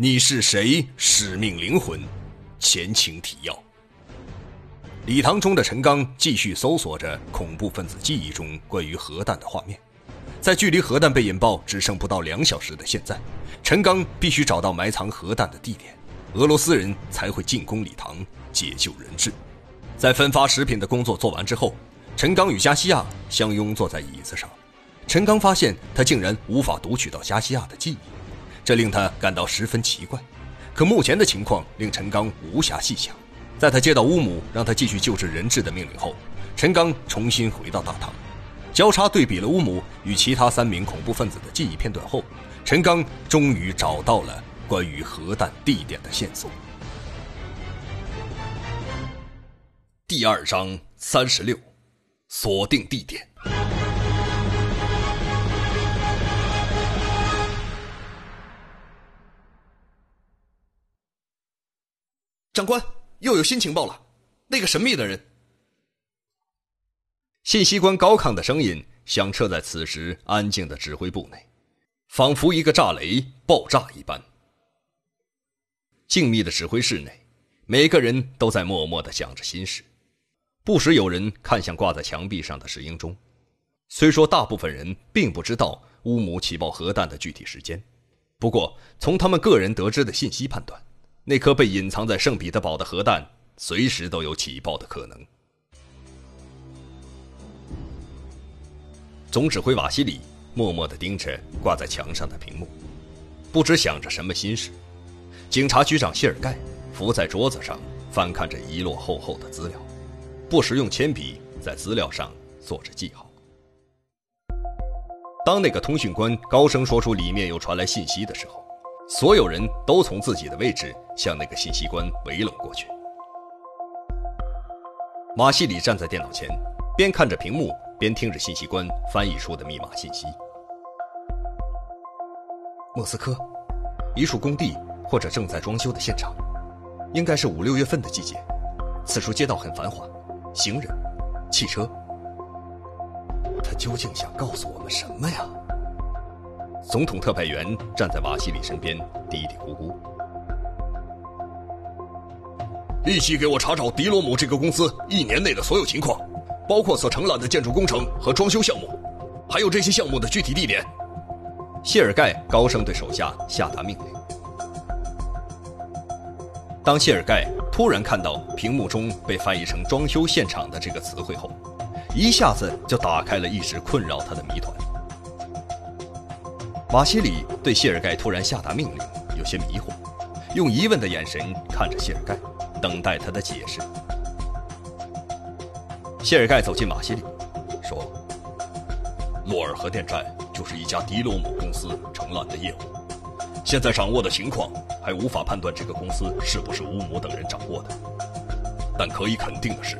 你是谁？使命灵魂，前情提要。礼堂中的陈刚继续搜索着恐怖分子记忆中关于核弹的画面，在距离核弹被引爆只剩不到两小时的现在，陈刚必须找到埋藏核弹的地点，俄罗斯人才会进攻礼堂，解救人质。在分发食品的工作做完之后，陈刚与加西亚相拥坐在椅子上。陈刚发现他竟然无法读取到加西亚的记忆。这令他感到十分奇怪，可目前的情况令陈刚无暇细想。在他接到乌姆让他继续救治人质的命令后，陈刚重新回到大堂，交叉对比了乌姆与其他三名恐怖分子的记忆片段后，陈刚终于找到了关于核弹地点的线索。第二章三十六，锁定地点。长官，又有新情报了。那个神秘的人，信息官高亢的声音响彻在此时安静的指挥部内，仿佛一个炸雷爆炸一般。静谧的指挥室内，每个人都在默默的想着心事，不时有人看向挂在墙壁上的石英钟。虽说大部分人并不知道乌姆起爆核弹的具体时间，不过从他们个人得知的信息判断。那颗被隐藏在圣彼得堡的核弹，随时都有起爆的可能。总指挥瓦西里默默地盯着挂在墙上的屏幕，不知想着什么心事。警察局长谢尔盖伏在桌子上，翻看着一摞厚厚的资料，不时用铅笔在资料上做着记号。当那个通讯官高声说出里面又传来信息的时候。所有人都从自己的位置向那个信息官围拢过去。马西里站在电脑前，边看着屏幕，边听着信息官翻译出的密码信息。莫斯科，一处工地或者正在装修的现场，应该是五六月份的季节。此处街道很繁华，行人、汽车。他究竟想告诉我们什么呀？总统特派员站在瓦西里身边，嘀嘀咕咕：“立即给我查找迪罗姆这个公司一年内的所有情况，包括所承揽的建筑工程和装修项目，还有这些项目的具体地点。”谢尔盖高声对手下下达命令。当谢尔盖突然看到屏幕中被翻译成“装修现场”的这个词汇后，一下子就打开了一直困扰他的谜团。马西里对谢尔盖突然下达命令有些迷惑，用疑问的眼神看着谢尔盖，等待他的解释。谢尔盖走进马西里，说：“洛尔核电站就是一家迪罗姆公司承揽的业务，现在掌握的情况还无法判断这个公司是不是乌姆等人掌握的，但可以肯定的是，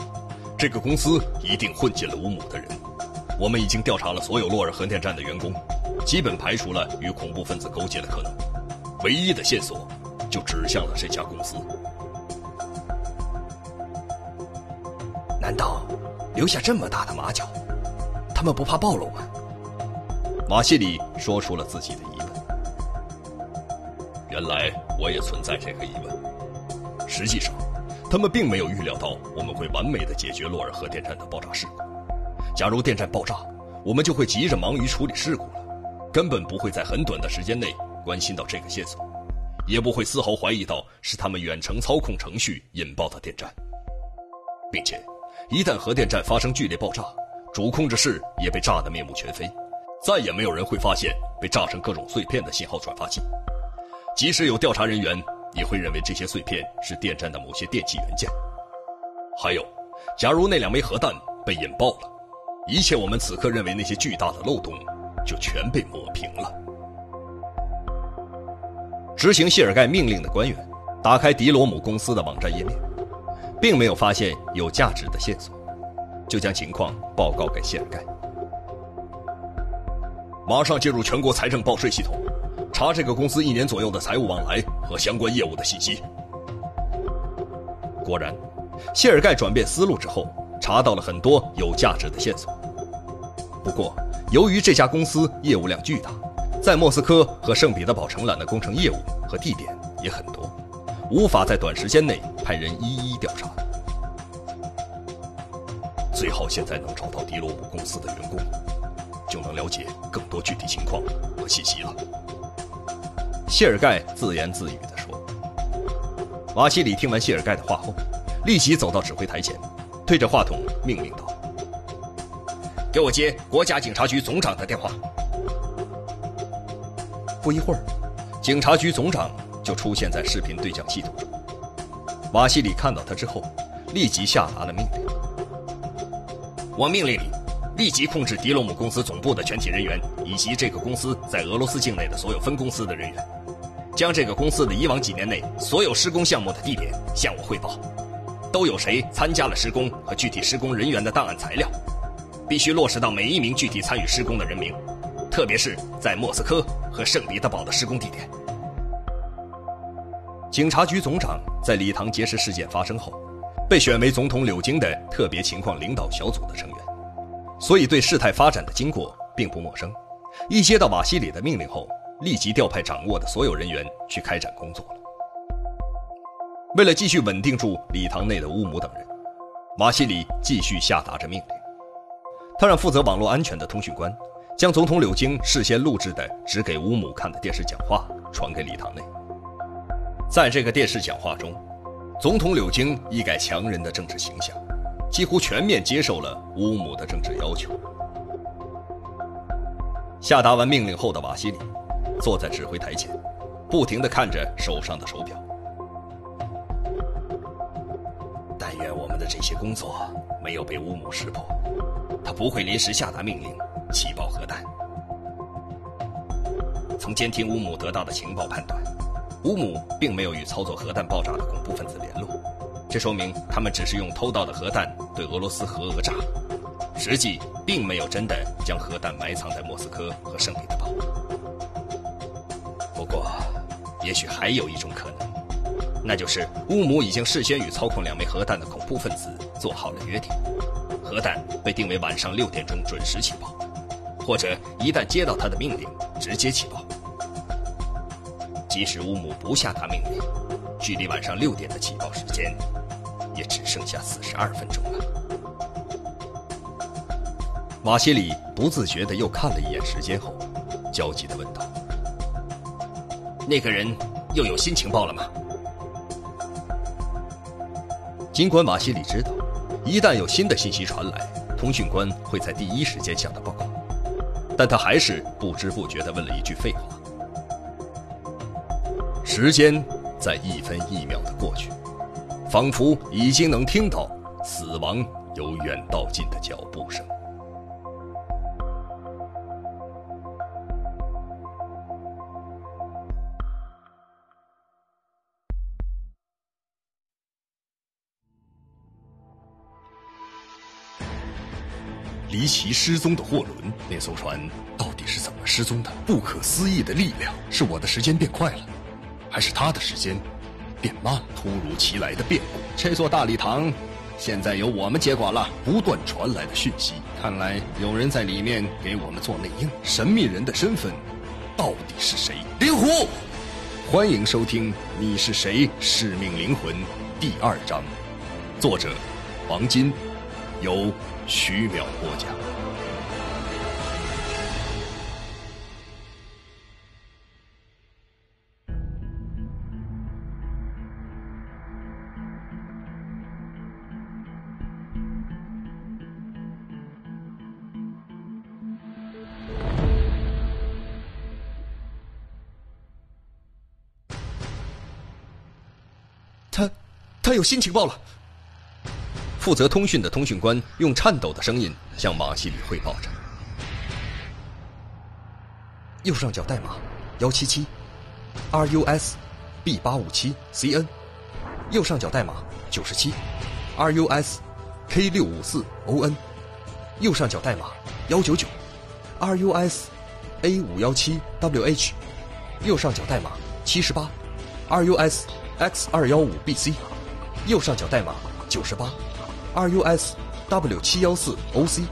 这个公司一定混进了乌姆的人。我们已经调查了所有洛尔核电站的员工。”基本排除了与恐怖分子勾结的可能，唯一的线索就指向了这家公司。难道留下这么大的马脚，他们不怕暴露吗？马西里说出了自己的疑问。原来我也存在这个疑问。实际上，他们并没有预料到我们会完美的解决洛尔核电站的爆炸事故。假如电站爆炸，我们就会急着忙于处理事故了。根本不会在很短的时间内关心到这个线索，也不会丝毫怀疑到是他们远程操控程序引爆的电站，并且，一旦核电站发生剧烈爆炸，主控制室也被炸得面目全非，再也没有人会发现被炸成各种碎片的信号转发器，即使有调查人员，也会认为这些碎片是电站的某些电气元件。还有，假如那两枚核弹被引爆了，一切我们此刻认为那些巨大的漏洞。就全被抹平了。执行谢尔盖命令的官员打开迪罗姆公司的网站页面，并没有发现有价值的线索，就将情况报告给谢尔盖。马上进入全国财政报税系统，查这个公司一年左右的财务往来和相关业务的信息。果然，谢尔盖转变思路之后，查到了很多有价值的线索。不过，由于这家公司业务量巨大，在莫斯科和圣彼得堡承揽的工程业务和地点也很多，无法在短时间内派人一一调查。最好现在能找到迪罗姆公司的员工，就能了解更多具体情况和信息了。谢尔盖自言自语地说。瓦西里听完谢尔盖的话后，立即走到指挥台前，对着话筒命令道：“给我接国家警察局总长的电话。”不一会儿，警察局总长就出现在视频对讲系统中。瓦西里看到他之后，立即下达了命令：“我命令你，立即控制迪罗姆公司总部的全体人员，以及这个公司在俄罗斯境内的所有分公司的人员。”将这个公司的以往几年内所有施工项目的地点向我汇报，都有谁参加了施工和具体施工人员的档案材料，必须落实到每一名具体参与施工的人名，特别是在莫斯科和圣彼得堡的施工地点。警察局总长在礼堂劫持事件发生后，被选为总统柳京的特别情况领导小组的成员，所以对事态发展的经过并不陌生。一接到瓦西里的命令后。立即调派掌握的所有人员去开展工作了。为了继续稳定住礼堂内的乌姆等人，瓦西里继续下达着命令。他让负责网络安全的通讯官将总统柳京事先录制的只给乌姆看的电视讲话传给礼堂内。在这个电视讲话中，总统柳京一改强人的政治形象，几乎全面接受了乌姆的政治要求。下达完命令后的瓦西里。坐在指挥台前，不停地看着手上的手表。但愿我们的这些工作没有被乌姆识破，他不会临时下达命令起爆核弹。从监听乌姆得到的情报判断，乌姆并没有与操作核弹爆炸的恐怖分子联络，这说明他们只是用偷盗的核弹对俄罗斯核讹诈，实际并没有真的将核弹埋藏在莫斯科和圣彼得堡。不过也许还有一种可能，那就是乌姆已经事先与操控两枚核弹的恐怖分子做好了约定，核弹被定为晚上六点钟准时起爆，或者一旦接到他的命令，直接起爆。即使乌姆不下达命令，距离晚上六点的起爆时间，也只剩下四十二分钟了。瓦西里不自觉的又看了一眼时间后，焦急的问道。那个人又有新情报了吗？尽管马西里知道，一旦有新的信息传来，通讯官会在第一时间向他报告，但他还是不知不觉的问了一句废话。时间在一分一秒的过去，仿佛已经能听到死亡由远到近的脚步声。离奇失踪的货轮，那艘船到底是怎么失踪的？不可思议的力量，是我的时间变快了，还是他的时间变慢？突如其来的变故，这座大礼堂现在由我们接管了。不断传来的讯息，看来有人在里面给我们做内应。神秘人的身份到底是谁？灵狐，欢迎收听《你是谁？使命灵魂》第二章，作者王金，由。徐淼播讲。他有新情报了。负责通讯的通讯官用颤抖的声音向马西里汇报着：“右上角代码幺七七，RUS B 八五七 CN，右上角代码九十七，RUS K 六五四 ON，右上角代码幺九九，RUS A 五幺七 WH，右上角代码七十八，RUS X 二幺五 BC，右上角代码九十八。” RUS W 七幺四 OC，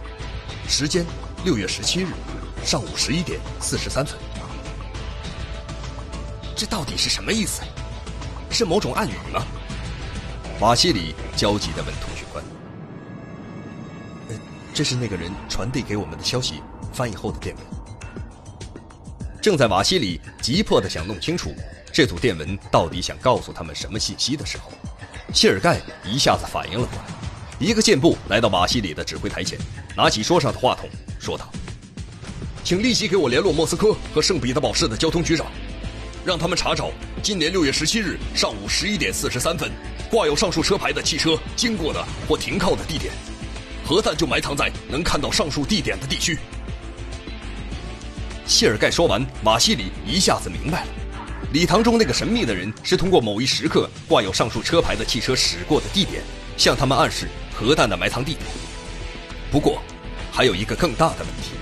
时间六月十七日上午十一点四十三分，这到底是什么意思？是某种暗语吗？瓦西里焦急地问通讯官：“，这是那个人传递给我们的消息翻译后的电文。”正在瓦西里急迫地想弄清楚这组电文到底想告诉他们什么信息的时候，谢尔盖一下子反应了过来，一个箭步来到马西里的指挥台前，拿起桌上的话筒，说道：“请立即给我联络莫斯科和圣彼得堡市的交通局长，让他们查找今年六月十七日上午十一点四十三分挂有上述车牌的汽车经过的或停靠的地点，核弹就埋藏在能看到上述地点的地区。”谢尔盖说完，马西里一下子明白了，礼堂中那个神秘的人是通过某一时刻挂有上述车牌的汽车驶过的地点，向他们暗示核弹的埋藏地点。不过，还有一个更大的问题，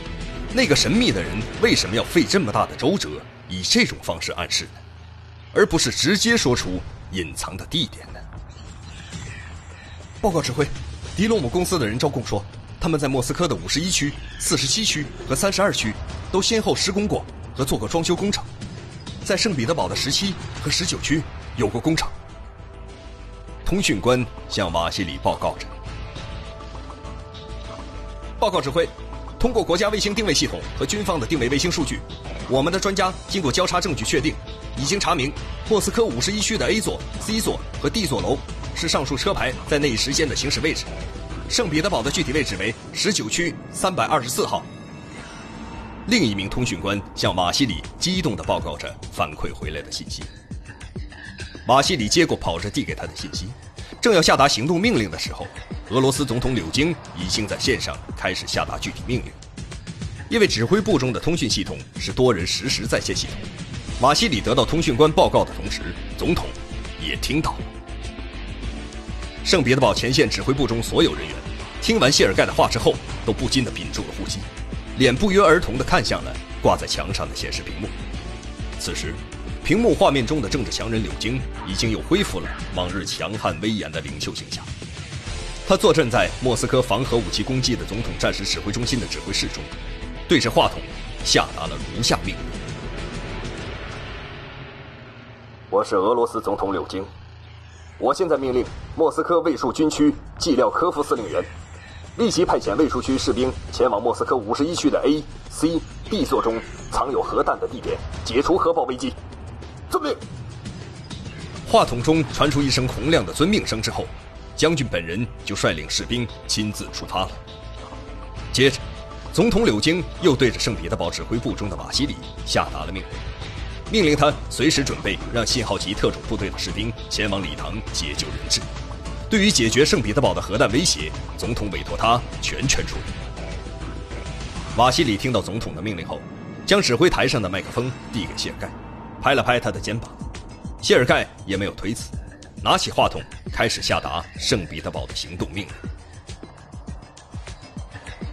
那个神秘的人为什么要费这么大的周折，以这种方式暗示呢？而不是直接说出隐藏的地点呢？报告指挥，迪洛姆公司的人招供说。他们在莫斯科的五十一区、四十七区和三十二区都先后施工过和做过装修工程，在圣彼得堡的十七和十九区有过工厂。通讯官向瓦西里报告着：“报告指挥，通过国家卫星定位系统和军方的定位卫星数据，我们的专家经过交叉证据确定，已经查明莫斯科五十一区的 A 座、C 座和 D 座楼是上述车牌在那一时间的行驶位置。”圣彼得堡的具体位置为十九区三百二十四号。另一名通讯官向马西里激动地报告着反馈回来的信息。马西里接过跑着递给他的信息，正要下达行动命令的时候，俄罗斯总统柳京已经在线上开始下达具体命令。因为指挥部中的通讯系统是多人实时在线系统，马西里得到通讯官报告的同时，总统也听到了。圣彼得堡前线指挥部中所有人员，听完谢尔盖的话之后，都不禁地屏住了呼吸，脸不约而同地看向了挂在墙上的显示屏幕。此时，屏幕画面中的政治强人柳京已经又恢复了往日强悍威严的领袖形象。他坐镇在莫斯科防核武器攻击的总统战时指挥中心的指挥室中，对着话筒下达了如下命令：“我是俄罗斯总统柳京。”我现在命令莫斯科卫戍军区季廖科夫司令员，立即派遣卫戍区士兵前往莫斯科五十一区的 A、C、D 座中藏有核弹的地点，解除核爆危机。遵命。话筒中传出一声洪亮的遵命声之后，将军本人就率领士兵亲自出发了。接着，总统柳京又对着圣彼得堡指挥部中的瓦西里下达了命令。命令他随时准备让信号级特种部队的士兵前往礼堂解救人质。对于解决圣彼得堡的核弹威胁，总统委托他全权处理。瓦西里听到总统的命令后，将指挥台上的麦克风递给谢尔盖，拍了拍他的肩膀。谢尔盖也没有推辞，拿起话筒开始下达圣彼得堡的行动命令。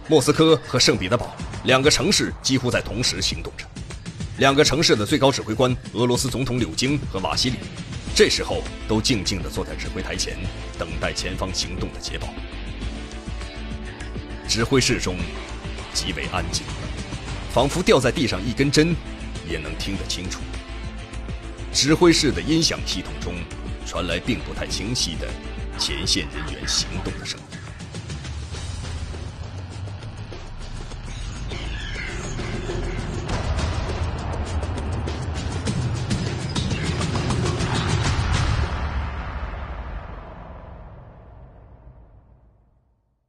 莫斯科和圣彼得堡两个城市几乎在同时行动着。两个城市的最高指挥官俄罗斯总统柳京和瓦西里，这时候都静静地坐在指挥台前，等待前方行动的捷报。指挥室中极为安静，仿佛掉在地上一根针也能听得清楚。指挥室的音响系统中传来并不太清晰的前线人员行动的声音。